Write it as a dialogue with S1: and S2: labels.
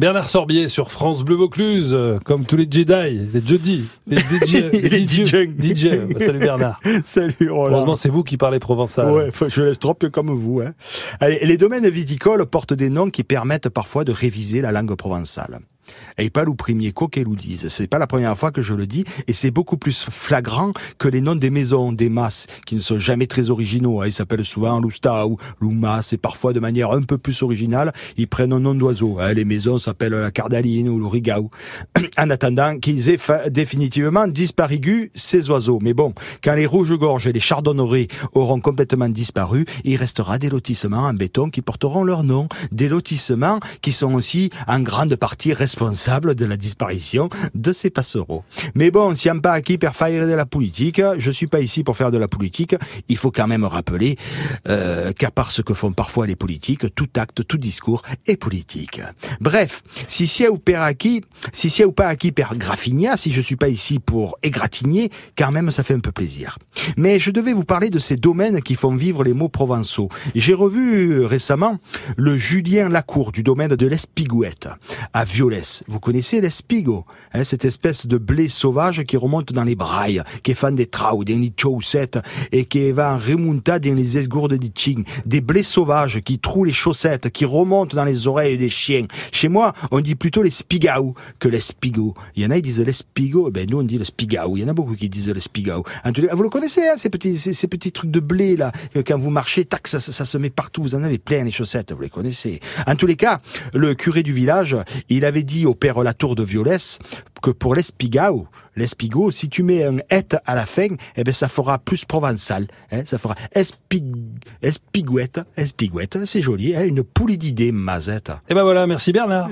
S1: Bernard Sorbier sur France Bleu Vaucluse, euh, comme tous les Jedi, les Jedi, les DJ,
S2: les DJ.
S1: DJ. Salut Bernard.
S2: Salut Roland.
S1: Heureusement, c'est vous qui parlez provençal.
S2: Ouais, je laisse trop peu comme vous. Hein. Allez, les domaines viticoles portent des noms qui permettent parfois de réviser la langue provençale. Et pas le premier qu'elle nous dise. C'est pas la première fois que je le dis, et c'est beaucoup plus flagrant que les noms des maisons, des masses, qui ne sont jamais très originaux. hein. Ils s'appellent souvent Lousta ou Loumas, et parfois de manière un peu plus originale, ils prennent un nom d'oiseau. hein. Les maisons s'appellent la Cardaline ou le Rigau. en attendant qu'ils aient définitivement disparu ces oiseaux. Mais bon, quand les rouges-gorges et les chardonnerets auront complètement disparu, il restera des lotissements en béton qui porteront leur nom. Des lotissements qui sont aussi en grande partie responsables de la disparition de ces passereaux. Mais bon, si on pas acquis per faire de la politique, je suis pas ici pour faire de la politique. Il faut quand même rappeler euh, qu'à part ce que font parfois les politiques, tout acte, tout discours est politique. Bref, si c'est ou per acquis, si c'est ou pas acquis per graffinia, si je suis pas ici pour égratigner, quand même ça fait un peu plaisir. Mais je devais vous parler de ces domaines qui font vivre les mots provençaux. J'ai revu euh, récemment le Julien Lacour du domaine de l'Espigouette à Violès. Vous connaissez l'espigo, hein, cette espèce de blé sauvage qui remonte dans les brailles, qui est fan des trous, des chaussettes et qui va en remonta dans les esgourdes des ching. Des blés sauvages qui trouent les chaussettes, qui remontent dans les oreilles des chiens. Chez moi, on dit plutôt les spigaou que les spigo. Il y en a, ils disent les spigo, ben nous on dit le spigaou. Il y en a beaucoup qui disent le spigaou. Les- Vous le connaissez, hein, ces petits, trucs de blé là, quand vous marchez, tac, ça, ça, ça se met partout. Vous en avez plein les chaussettes, vous les connaissez. En tous les cas, le curé du village, il avait dit au père Latour de Violès que pour l'espigaou, l'espigo, si tu mets un et à la fin, eh ben ça fera plus provençal. Hein, ça fera espig, espigouette, espigouette, c'est joli, hein, une poulie d'idées, mazette.
S1: Et ben voilà, merci Bernard.